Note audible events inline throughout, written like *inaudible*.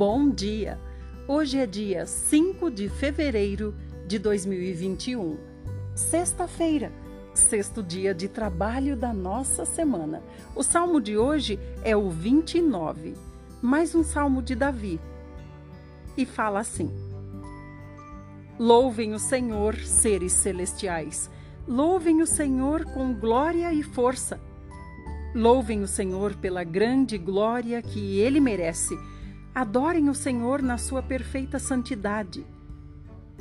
Bom dia! Hoje é dia 5 de fevereiro de 2021, sexta-feira, sexto dia de trabalho da nossa semana. O salmo de hoje é o 29, mais um salmo de Davi. E fala assim: Louvem o Senhor, seres celestiais, louvem o Senhor com glória e força. Louvem o Senhor pela grande glória que ele merece Adorem o Senhor na sua perfeita santidade.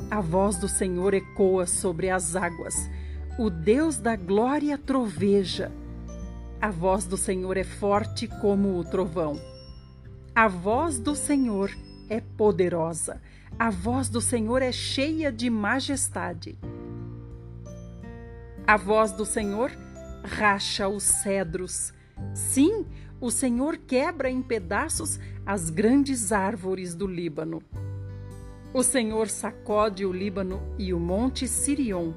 A voz do Senhor ecoa sobre as águas. O Deus da glória troveja. A voz do Senhor é forte como o trovão. A voz do Senhor é poderosa. A voz do Senhor é cheia de majestade. A voz do Senhor racha os cedros. Sim, o Senhor quebra em pedaços as grandes árvores do Líbano. O Senhor sacode o Líbano e o monte Sirion.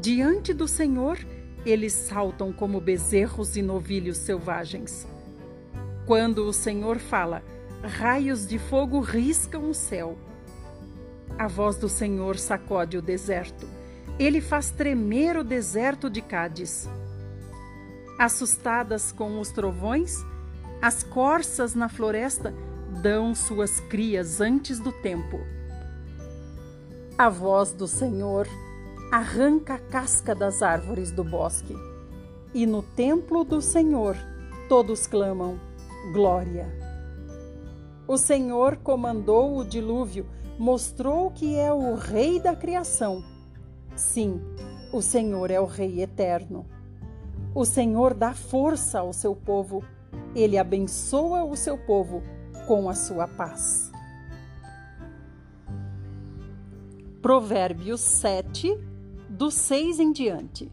Diante do Senhor, eles saltam como bezerros e novilhos selvagens. Quando o Senhor fala, raios de fogo riscam o céu. A voz do Senhor sacode o deserto. Ele faz tremer o deserto de Cádiz. Assustadas com os trovões, as corças na floresta dão suas crias antes do tempo. A voz do Senhor arranca a casca das árvores do bosque. E no templo do Senhor todos clamam: Glória! O Senhor comandou o dilúvio, mostrou que é o Rei da criação. Sim, o Senhor é o Rei eterno. O Senhor dá força ao seu povo, ele abençoa o seu povo com a sua paz. Provérbios 7, do 6 em diante.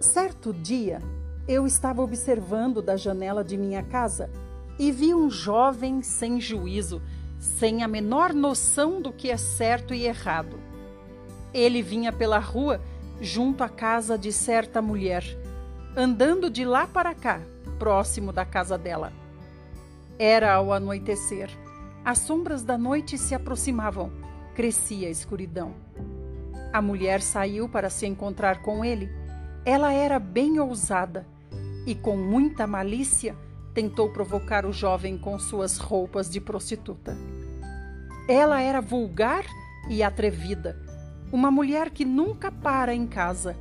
Certo dia, eu estava observando da janela de minha casa e vi um jovem sem juízo, sem a menor noção do que é certo e errado. Ele vinha pela rua junto à casa de certa mulher, andando de lá para cá, próximo da casa dela. Era ao anoitecer. As sombras da noite se aproximavam, crescia a escuridão. A mulher saiu para se encontrar com ele. Ela era bem ousada e, com muita malícia, tentou provocar o jovem com suas roupas de prostituta. Ela era vulgar e atrevida uma mulher que nunca para em casa.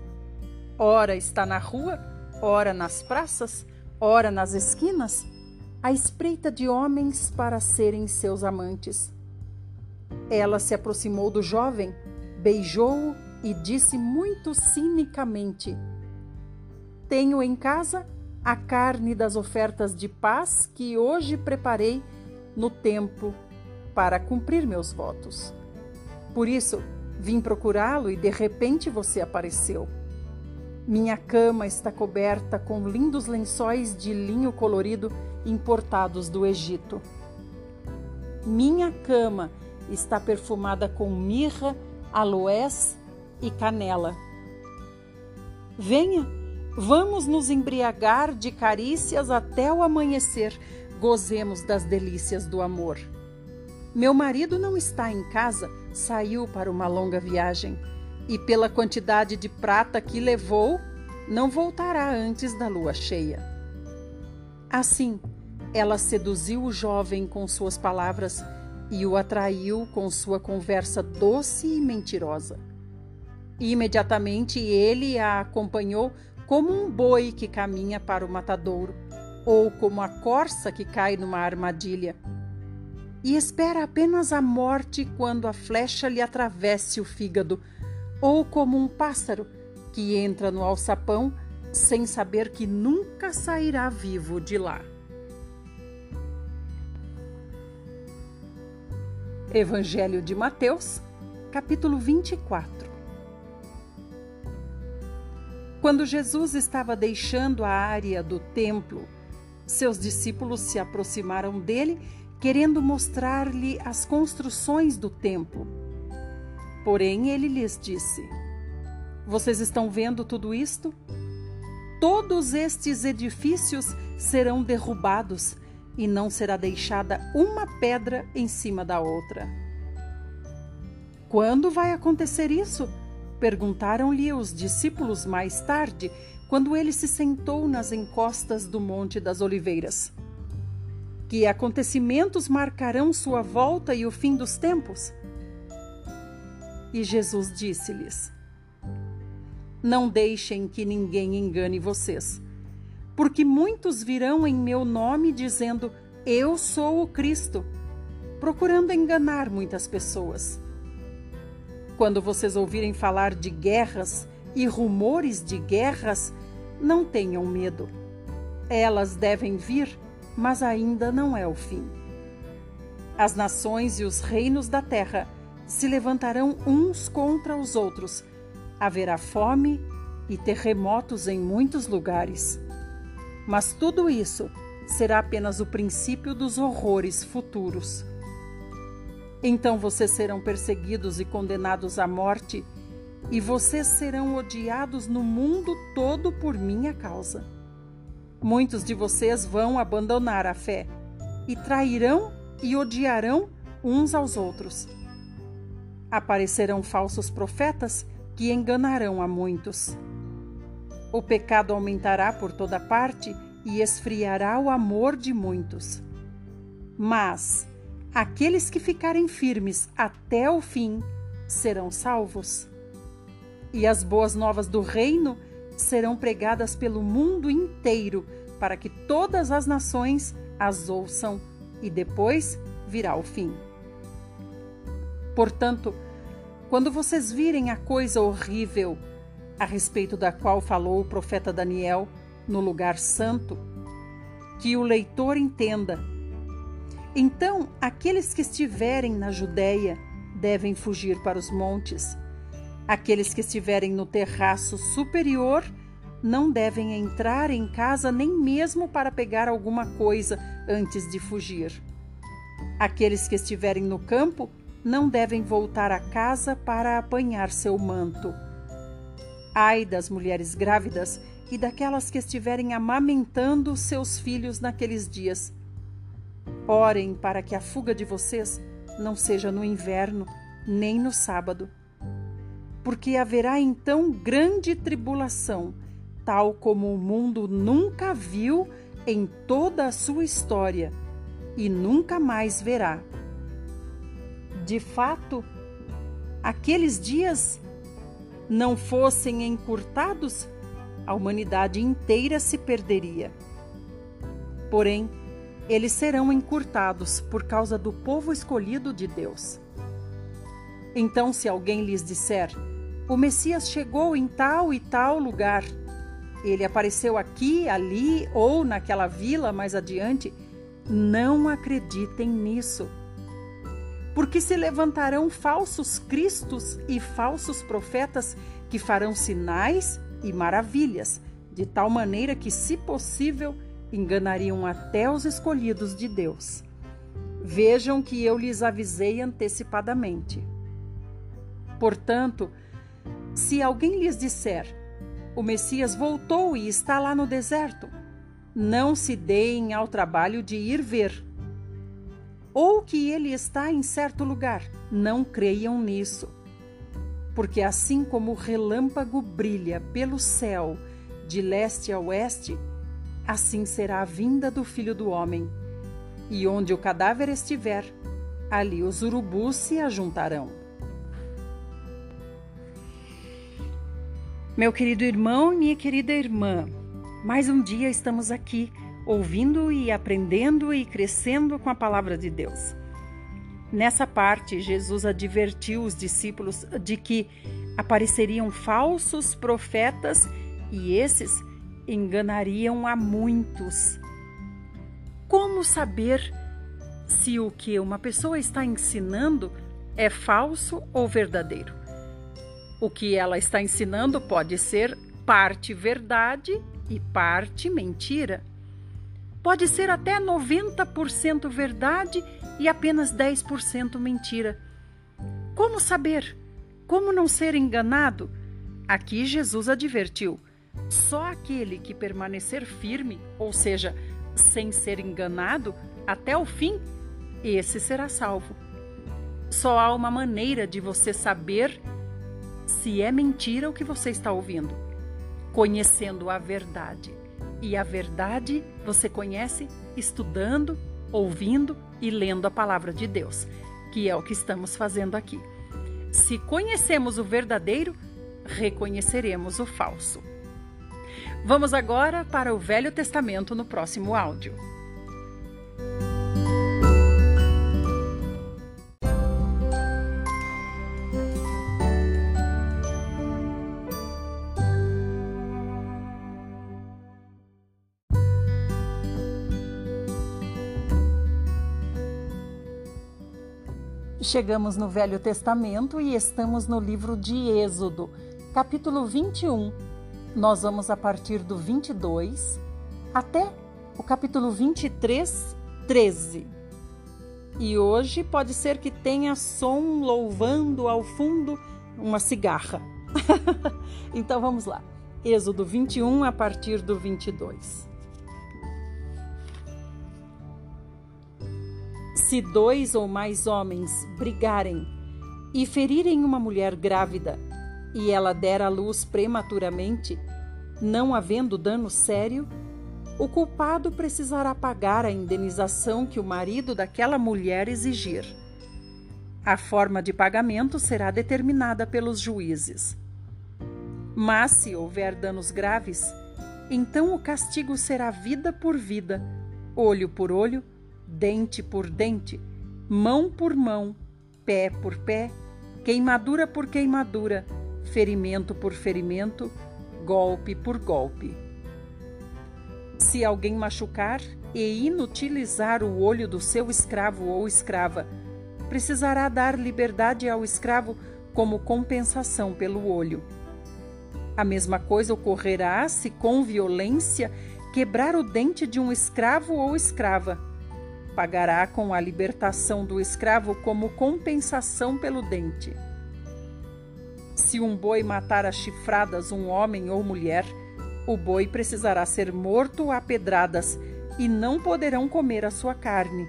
Ora está na rua, ora nas praças, ora nas esquinas, à espreita de homens para serem seus amantes. Ela se aproximou do jovem, beijou-o e disse muito cinicamente: Tenho em casa a carne das ofertas de paz que hoje preparei no templo para cumprir meus votos. Por isso, Vim procurá-lo e de repente você apareceu. Minha cama está coberta com lindos lençóis de linho colorido importados do Egito. Minha cama está perfumada com mirra, aloés e canela. Venha, vamos nos embriagar de carícias até o amanhecer, gozemos das delícias do amor. Meu marido não está em casa, saiu para uma longa viagem e, pela quantidade de prata que levou, não voltará antes da lua cheia. Assim, ela seduziu o jovem com suas palavras e o atraiu com sua conversa doce e mentirosa. Imediatamente ele a acompanhou como um boi que caminha para o matadouro, ou como a corça que cai numa armadilha e espera apenas a morte quando a flecha lhe atravesse o fígado, ou como um pássaro que entra no alçapão sem saber que nunca sairá vivo de lá. Evangelho de Mateus, capítulo 24. Quando Jesus estava deixando a área do templo, seus discípulos se aproximaram dele querendo mostrar-lhe as construções do templo. Porém, ele lhes disse: Vocês estão vendo tudo isto? Todos estes edifícios serão derrubados, e não será deixada uma pedra em cima da outra. Quando vai acontecer isso? Perguntaram-lhe os discípulos mais tarde, quando ele se sentou nas encostas do Monte das Oliveiras. Que acontecimentos marcarão sua volta e o fim dos tempos? E Jesus disse-lhes: Não deixem que ninguém engane vocês, porque muitos virão em meu nome dizendo: Eu sou o Cristo, procurando enganar muitas pessoas. Quando vocês ouvirem falar de guerras e rumores de guerras, não tenham medo. Elas devem vir, mas ainda não é o fim. As nações e os reinos da terra se levantarão uns contra os outros. Haverá fome e terremotos em muitos lugares. Mas tudo isso será apenas o princípio dos horrores futuros. Então vocês serão perseguidos e condenados à morte, e vocês serão odiados no mundo todo por minha causa. Muitos de vocês vão abandonar a fé e trairão e odiarão uns aos outros. Aparecerão falsos profetas que enganarão a muitos. O pecado aumentará por toda parte e esfriará o amor de muitos. Mas aqueles que ficarem firmes até o fim serão salvos. E as boas novas do reino serão pregadas pelo mundo inteiro, para que todas as nações as ouçam, e depois virá o fim. Portanto, quando vocês virem a coisa horrível a respeito da qual falou o profeta Daniel no lugar santo, que o leitor entenda. Então, aqueles que estiverem na Judéia devem fugir para os montes. Aqueles que estiverem no terraço superior não devem entrar em casa nem mesmo para pegar alguma coisa antes de fugir. Aqueles que estiverem no campo não devem voltar a casa para apanhar seu manto. Ai das mulheres grávidas e daquelas que estiverem amamentando seus filhos naqueles dias. Orem para que a fuga de vocês não seja no inverno, nem no sábado. Porque haverá então grande tribulação, tal como o mundo nunca viu em toda a sua história e nunca mais verá de fato, aqueles dias não fossem encurtados, a humanidade inteira se perderia. Porém, eles serão encurtados por causa do povo escolhido de Deus. Então, se alguém lhes disser: O Messias chegou em tal e tal lugar, ele apareceu aqui, ali ou naquela vila mais adiante, não acreditem nisso porque se levantarão falsos cristos e falsos profetas que farão sinais e maravilhas, de tal maneira que, se possível, enganariam até os escolhidos de Deus. Vejam que eu lhes avisei antecipadamente. Portanto, se alguém lhes disser: O Messias voltou e está lá no deserto, não se deem ao trabalho de ir ver ou que ele está em certo lugar. Não creiam nisso. Porque assim como o relâmpago brilha pelo céu de leste a oeste, assim será a vinda do filho do homem. E onde o cadáver estiver, ali os urubus se ajuntarão. Meu querido irmão e minha querida irmã, mais um dia estamos aqui ouvindo e aprendendo e crescendo com a palavra de Deus. Nessa parte, Jesus advertiu os discípulos de que apareceriam falsos profetas e esses enganariam a muitos. Como saber se o que uma pessoa está ensinando é falso ou verdadeiro? O que ela está ensinando pode ser parte verdade e parte mentira. Pode ser até 90% verdade e apenas 10% mentira. Como saber? Como não ser enganado? Aqui Jesus advertiu: só aquele que permanecer firme, ou seja, sem ser enganado até o fim, esse será salvo. Só há uma maneira de você saber se é mentira o que você está ouvindo: conhecendo a verdade. E a verdade você conhece estudando, ouvindo e lendo a palavra de Deus, que é o que estamos fazendo aqui. Se conhecemos o verdadeiro, reconheceremos o falso. Vamos agora para o Velho Testamento no próximo áudio. Chegamos no Velho Testamento e estamos no livro de Êxodo, capítulo 21. Nós vamos a partir do 22 até o capítulo 23, 13. E hoje pode ser que tenha som louvando ao fundo uma cigarra. *laughs* então vamos lá. Êxodo 21 a partir do 22. Se dois ou mais homens brigarem e ferirem uma mulher grávida, e ela der à luz prematuramente, não havendo dano sério, o culpado precisará pagar a indenização que o marido daquela mulher exigir. A forma de pagamento será determinada pelos juízes. Mas se houver danos graves, então o castigo será vida por vida, olho por olho, dente por dente, mão por mão, pé por pé, queimadura por queimadura, ferimento por ferimento, golpe por golpe. Se alguém machucar e inutilizar o olho do seu escravo ou escrava, precisará dar liberdade ao escravo como compensação pelo olho. A mesma coisa ocorrerá se, com violência, quebrar o dente de um escravo ou escrava pagará com a libertação do escravo como compensação pelo dente. Se um boi matar a chifradas um homem ou mulher, o boi precisará ser morto a pedradas e não poderão comer a sua carne.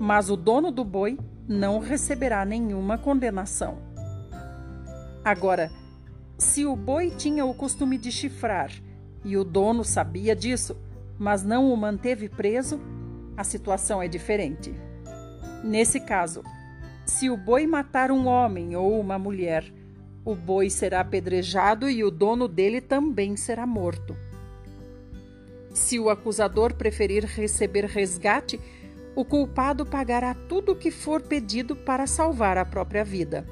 Mas o dono do boi não receberá nenhuma condenação. Agora, se o boi tinha o costume de chifrar e o dono sabia disso, mas não o manteve preso, a situação é diferente. Nesse caso, se o boi matar um homem ou uma mulher, o boi será apedrejado e o dono dele também será morto. Se o acusador preferir receber resgate, o culpado pagará tudo o que for pedido para salvar a própria vida.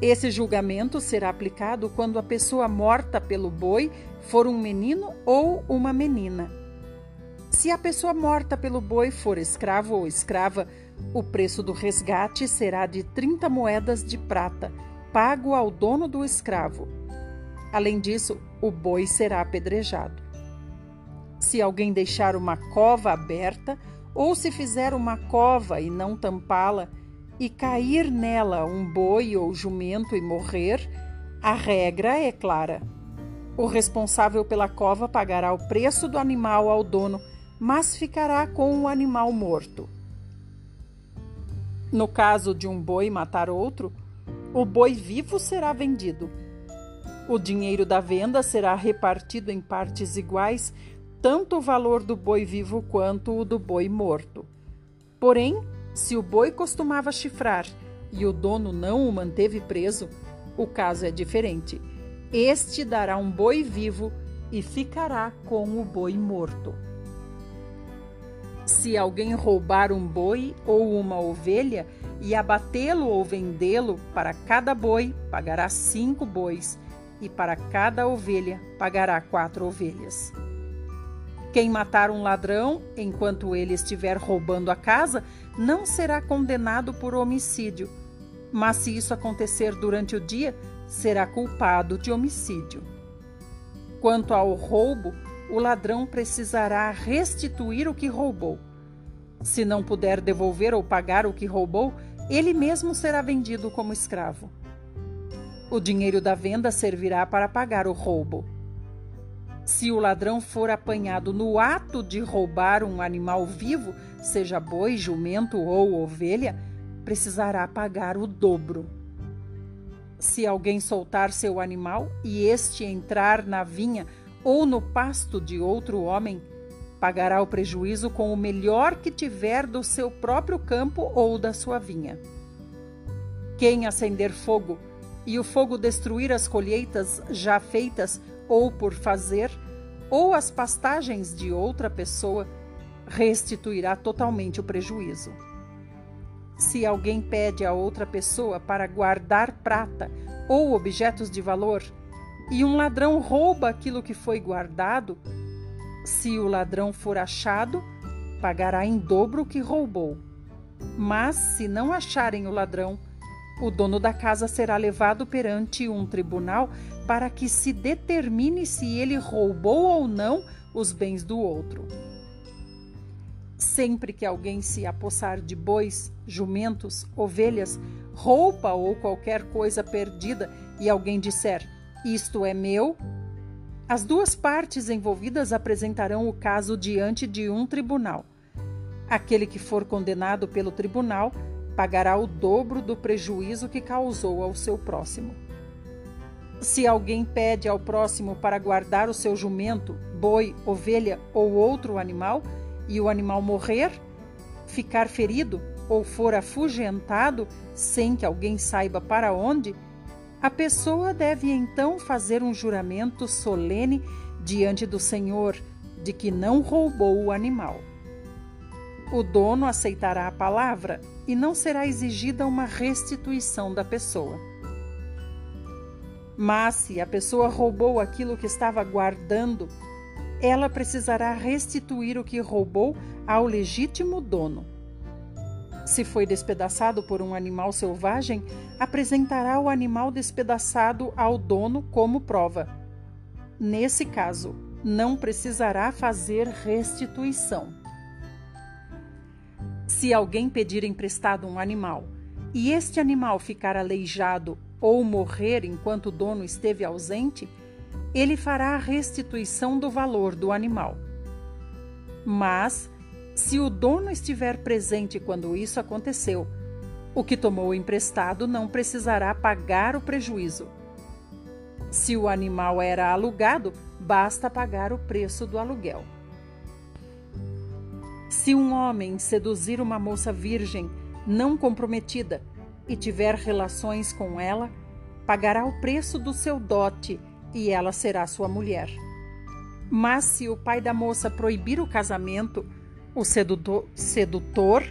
Esse julgamento será aplicado quando a pessoa morta pelo boi for um menino ou uma menina se a pessoa morta pelo boi for escravo ou escrava, o preço do resgate será de 30 moedas de prata, pago ao dono do escravo. Além disso, o boi será apedrejado. Se alguém deixar uma cova aberta, ou se fizer uma cova e não tampá-la, e cair nela um boi ou jumento e morrer, a regra é clara. O responsável pela cova pagará o preço do animal ao dono mas ficará com o animal morto. No caso de um boi matar outro, o boi vivo será vendido. O dinheiro da venda será repartido em partes iguais, tanto o valor do boi vivo quanto o do boi morto. Porém, se o boi costumava chifrar e o dono não o manteve preso, o caso é diferente. Este dará um boi vivo e ficará com o boi morto. Se alguém roubar um boi ou uma ovelha e abatê-lo ou vendê-lo, para cada boi pagará cinco bois, e para cada ovelha pagará quatro ovelhas. Quem matar um ladrão enquanto ele estiver roubando a casa não será condenado por homicídio, mas se isso acontecer durante o dia, será culpado de homicídio. Quanto ao roubo, o ladrão precisará restituir o que roubou. Se não puder devolver ou pagar o que roubou, ele mesmo será vendido como escravo. O dinheiro da venda servirá para pagar o roubo. Se o ladrão for apanhado no ato de roubar um animal vivo, seja boi, jumento ou ovelha, precisará pagar o dobro. Se alguém soltar seu animal e este entrar na vinha ou no pasto de outro homem, pagará o prejuízo com o melhor que tiver do seu próprio campo ou da sua vinha. Quem acender fogo e o fogo destruir as colheitas já feitas ou por fazer, ou as pastagens de outra pessoa, restituirá totalmente o prejuízo. Se alguém pede a outra pessoa para guardar prata ou objetos de valor, e um ladrão rouba aquilo que foi guardado, se o ladrão for achado, pagará em dobro o que roubou. Mas se não acharem o ladrão, o dono da casa será levado perante um tribunal para que se determine se ele roubou ou não os bens do outro. Sempre que alguém se apossar de bois, jumentos, ovelhas, roupa ou qualquer coisa perdida e alguém disser: Isto é meu, as duas partes envolvidas apresentarão o caso diante de um tribunal. Aquele que for condenado pelo tribunal pagará o dobro do prejuízo que causou ao seu próximo. Se alguém pede ao próximo para guardar o seu jumento, boi, ovelha ou outro animal, e o animal morrer, ficar ferido ou for afugentado sem que alguém saiba para onde, a pessoa deve então fazer um juramento solene diante do Senhor de que não roubou o animal. O dono aceitará a palavra e não será exigida uma restituição da pessoa. Mas se a pessoa roubou aquilo que estava guardando, ela precisará restituir o que roubou ao legítimo dono. Se foi despedaçado por um animal selvagem, apresentará o animal despedaçado ao dono como prova. Nesse caso, não precisará fazer restituição. Se alguém pedir emprestado um animal e este animal ficar aleijado ou morrer enquanto o dono esteve ausente, ele fará a restituição do valor do animal. Mas, se o dono estiver presente quando isso aconteceu, o que tomou emprestado não precisará pagar o prejuízo. Se o animal era alugado, basta pagar o preço do aluguel. Se um homem seduzir uma moça virgem, não comprometida, e tiver relações com ela, pagará o preço do seu dote e ela será sua mulher. Mas se o pai da moça proibir o casamento, o sedutor, sedutor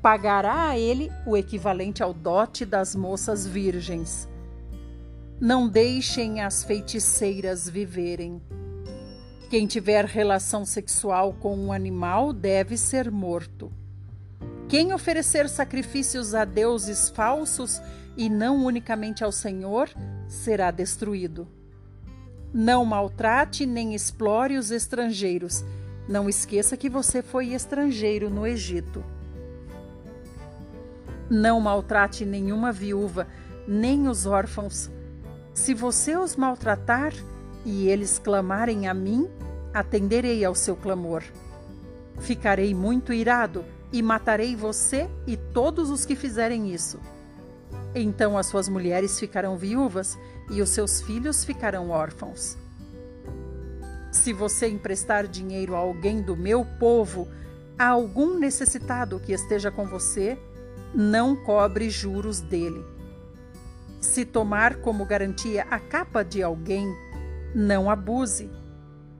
pagará a ele o equivalente ao dote das moças virgens. Não deixem as feiticeiras viverem. Quem tiver relação sexual com um animal deve ser morto. Quem oferecer sacrifícios a deuses falsos e não unicamente ao Senhor, será destruído. Não maltrate nem explore os estrangeiros. Não esqueça que você foi estrangeiro no Egito. Não maltrate nenhuma viúva, nem os órfãos. Se você os maltratar, e eles clamarem a mim, atenderei ao seu clamor. Ficarei muito irado e matarei você e todos os que fizerem isso. Então as suas mulheres ficarão viúvas e os seus filhos ficarão órfãos. Se você emprestar dinheiro a alguém do meu povo, a algum necessitado que esteja com você, não cobre juros dele. Se tomar como garantia a capa de alguém, não abuse.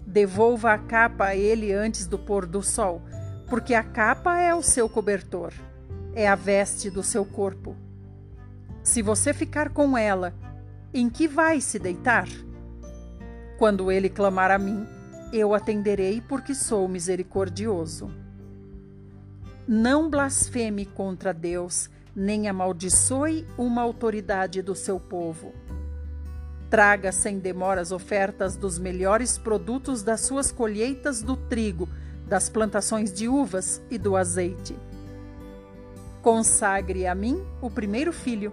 Devolva a capa a ele antes do pôr do sol, porque a capa é o seu cobertor, é a veste do seu corpo. Se você ficar com ela, em que vai se deitar? Quando ele clamar a mim, eu atenderei, porque sou misericordioso. Não blasfeme contra Deus, nem amaldiçoe uma autoridade do seu povo. Traga sem demora as ofertas dos melhores produtos das suas colheitas do trigo, das plantações de uvas e do azeite. Consagre a mim o primeiro filho.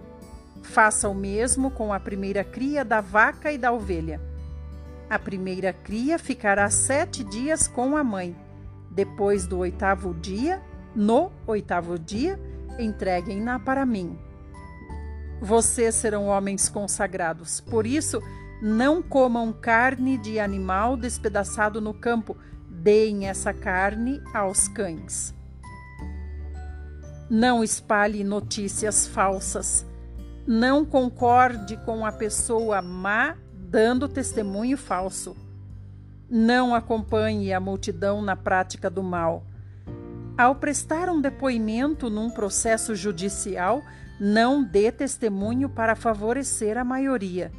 Faça o mesmo com a primeira cria da vaca e da ovelha. A primeira cria ficará sete dias com a mãe. Depois do oitavo dia, no oitavo dia, entreguem-na para mim. Vocês serão homens consagrados, por isso, não comam carne de animal despedaçado no campo, deem essa carne aos cães. Não espalhe notícias falsas. Não concorde com a pessoa má dando testemunho falso. Não acompanhe a multidão na prática do mal. Ao prestar um depoimento num processo judicial, não dê testemunho para favorecer a maioria.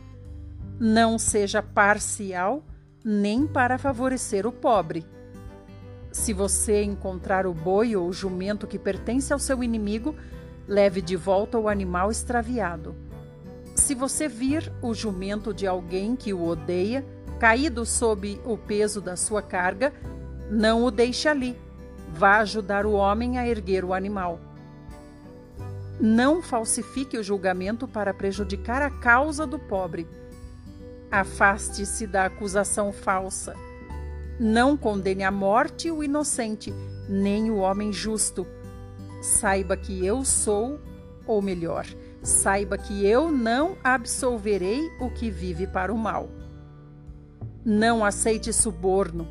Não seja parcial nem para favorecer o pobre. Se você encontrar o boi ou o jumento que pertence ao seu inimigo, leve de volta o animal extraviado. Se você vir o jumento de alguém que o odeia, caído sob o peso da sua carga, não o deixe ali. Vá ajudar o homem a erguer o animal. Não falsifique o julgamento para prejudicar a causa do pobre. Afaste-se da acusação falsa. Não condene à morte o inocente, nem o homem justo. Saiba que eu sou, ou melhor, saiba que eu não absolverei o que vive para o mal. Não aceite suborno,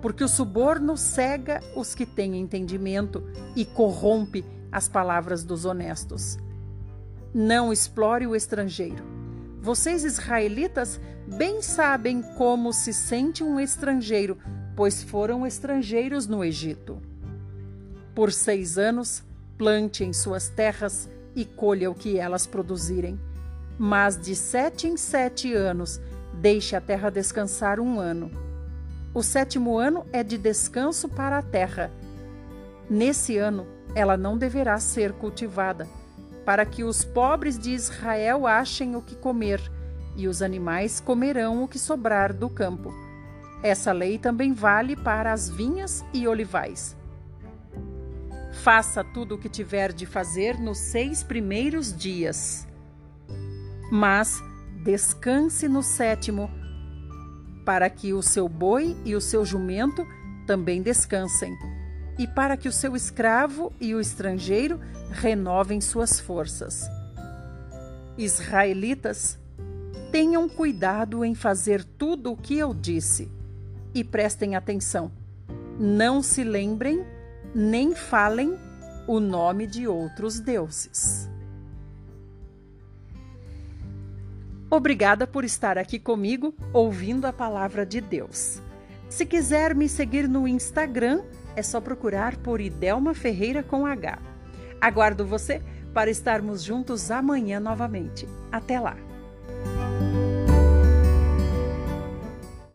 porque o suborno cega os que têm entendimento e corrompe as palavras dos honestos. Não explore o estrangeiro. Vocês, israelitas, bem sabem como se sente um estrangeiro, pois foram estrangeiros no Egito. Por seis anos, plante em suas terras e colha o que elas produzirem. Mas de sete em sete anos, deixe a terra descansar um ano. O sétimo ano é de descanso para a terra. Nesse ano, ela não deverá ser cultivada, para que os pobres de Israel achem o que comer, e os animais comerão o que sobrar do campo. Essa lei também vale para as vinhas e olivais. Faça tudo o que tiver de fazer nos seis primeiros dias. Mas descanse no sétimo, para que o seu boi e o seu jumento também descansem, e para que o seu escravo e o estrangeiro renovem suas forças. Israelitas, tenham cuidado em fazer tudo o que eu disse e prestem atenção. Não se lembrem nem falem o nome de outros deuses. Obrigada por estar aqui comigo ouvindo a palavra de Deus. Se quiser me seguir no Instagram, é só procurar por Idelma Ferreira com H. Aguardo você para estarmos juntos amanhã novamente. Até lá!